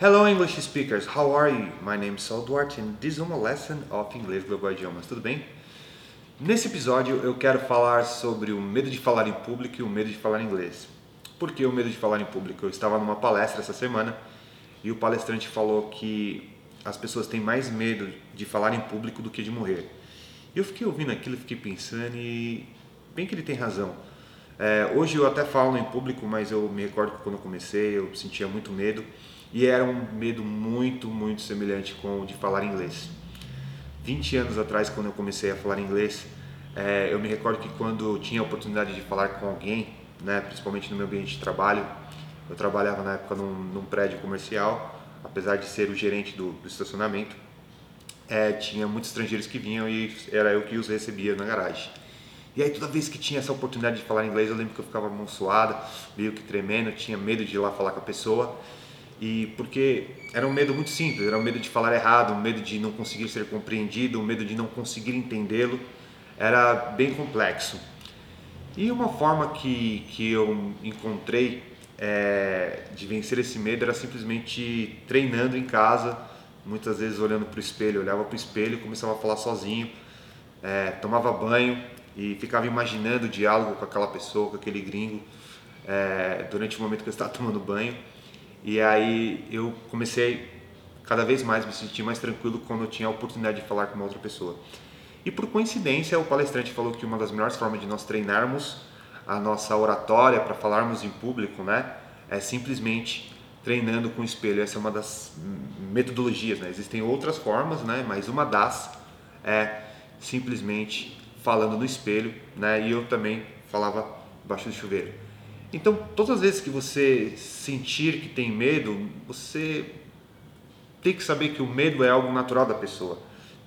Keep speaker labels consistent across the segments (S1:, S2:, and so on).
S1: Hello English speakers, how are you? My name is Saul Duarte and this is uma lesson of English Global Idiomas, tudo bem? Nesse episódio eu quero falar sobre o medo de falar em público e o medo de falar inglês. Por que o medo de falar em público? Eu estava numa palestra essa semana e o palestrante falou que as pessoas têm mais medo de falar em público do que de morrer. Eu fiquei ouvindo aquilo, fiquei pensando e bem que ele tem razão. É, hoje eu até falo em público, mas eu me recordo que quando eu comecei eu sentia muito medo e era um medo muito, muito semelhante com o de falar inglês. 20 anos atrás, quando eu comecei a falar inglês, é, eu me recordo que quando eu tinha a oportunidade de falar com alguém, né, principalmente no meu ambiente de trabalho, eu trabalhava na época num, num prédio comercial, apesar de ser o gerente do, do estacionamento, é, tinha muitos estrangeiros que vinham e era eu que os recebia na garagem. E aí toda vez que tinha essa oportunidade de falar inglês, eu lembro que eu ficava suada, meio que tremendo, tinha medo de ir lá falar com a pessoa. E porque era um medo muito simples, era um medo de falar errado, um medo de não conseguir ser compreendido, um medo de não conseguir entendê-lo. Era bem complexo. E uma forma que, que eu encontrei é, de vencer esse medo era simplesmente treinando em casa, muitas vezes olhando para o espelho, olhava para o espelho começava a falar sozinho, é, tomava banho e ficava imaginando o diálogo com aquela pessoa, com aquele gringo, é, durante o momento que eu estava tomando banho. E aí eu comecei cada vez mais me sentir mais tranquilo quando eu tinha a oportunidade de falar com uma outra pessoa. E por coincidência, o palestrante falou que uma das melhores formas de nós treinarmos a nossa oratória para falarmos em público, né, é simplesmente treinando com o espelho. Essa é uma das metodologias, né? Existem outras formas, né, mas uma das é simplesmente falando no espelho, né? E eu também falava baixo do chuveiro. Então, todas as vezes que você sentir que tem medo, você tem que saber que o medo é algo natural da pessoa.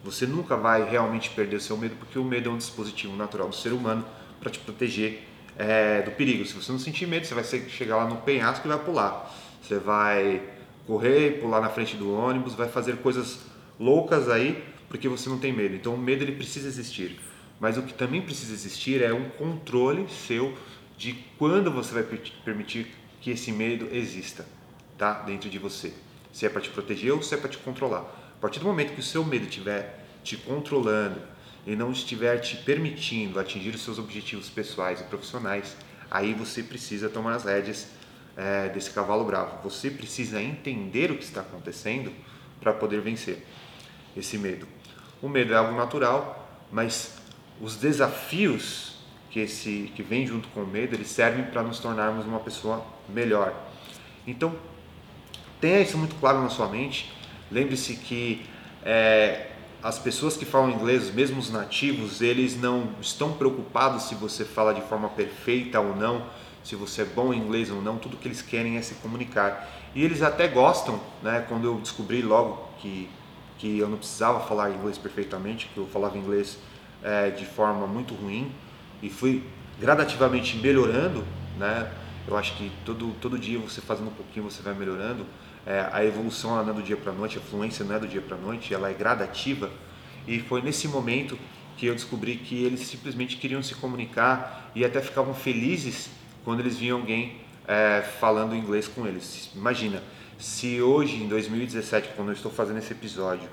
S1: Você nunca vai realmente perder o seu medo, porque o medo é um dispositivo natural do ser humano para te proteger é, do perigo. Se você não sentir medo, você vai chegar lá no penhasco e vai pular. Você vai correr, pular na frente do ônibus, vai fazer coisas loucas aí, porque você não tem medo. Então, o medo ele precisa existir. Mas o que também precisa existir é um controle seu de quando você vai permitir que esse medo exista, tá? Dentro de você. Se é para te proteger ou se é para te controlar. A partir do momento que o seu medo estiver te controlando e não estiver te permitindo atingir os seus objetivos pessoais e profissionais, aí você precisa tomar as rédeas é, desse cavalo bravo. Você precisa entender o que está acontecendo para poder vencer esse medo. O medo é algo natural, mas os desafios que esse que vem junto com o medo, eles servem para nos tornarmos uma pessoa melhor. Então, tenha isso muito claro na sua mente. Lembre-se que é, as pessoas que falam inglês, mesmo os nativos, eles não estão preocupados se você fala de forma perfeita ou não, se você é bom em inglês ou não. Tudo que eles querem é se comunicar. E eles até gostam, né? Quando eu descobri logo que que eu não precisava falar inglês perfeitamente, que eu falava inglês é, de forma muito ruim e fui gradativamente melhorando, né? Eu acho que todo, todo dia você fazendo um pouquinho você vai melhorando. É, a evolução não é do dia para noite, a fluência não é do dia para noite, ela é gradativa. E foi nesse momento que eu descobri que eles simplesmente queriam se comunicar e até ficavam felizes quando eles viam alguém é, falando inglês com eles. Imagina, se hoje em 2017, quando eu estou fazendo esse episódio,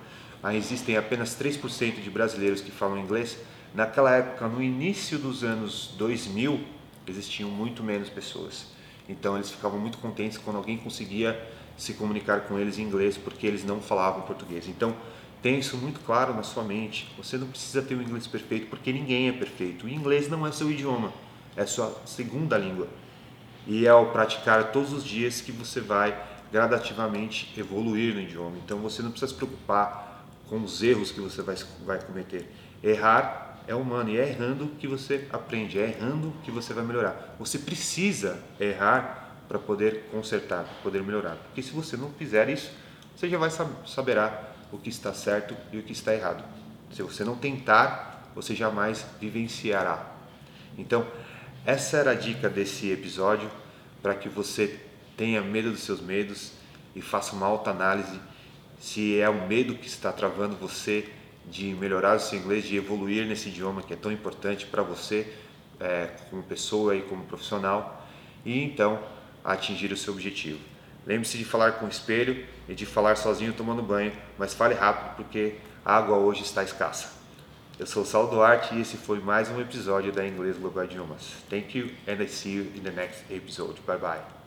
S1: existem apenas 3% de brasileiros que falam inglês, naquela época, no início dos anos 2000, existiam muito menos pessoas. Então eles ficavam muito contentes quando alguém conseguia se comunicar com eles em inglês, porque eles não falavam português. Então tenha isso muito claro na sua mente. Você não precisa ter o inglês perfeito, porque ninguém é perfeito. O inglês não é seu idioma, é sua segunda língua. E é ao praticar todos os dias que você vai gradativamente evoluir no idioma. Então você não precisa se preocupar com os erros que você vai, vai cometer. Errar é humano e é errando que você aprende, é errando que você vai melhorar. Você precisa errar para poder consertar, para poder melhorar. Porque se você não fizer isso, você já vai saberá o que está certo e o que está errado. Se você não tentar, você jamais vivenciará. Então, essa era a dica desse episódio para que você tenha medo dos seus medos e faça uma alta análise se é o medo que está travando você de melhorar o seu inglês, de evoluir nesse idioma que é tão importante para você é, como pessoa e como profissional, e então atingir o seu objetivo. Lembre-se de falar com o espelho e de falar sozinho tomando banho, mas fale rápido porque a água hoje está escassa. Eu sou o Sal Duarte e esse foi mais um episódio da Inglês Global Idiomas. Thank you and I see you in the next episode. Bye bye.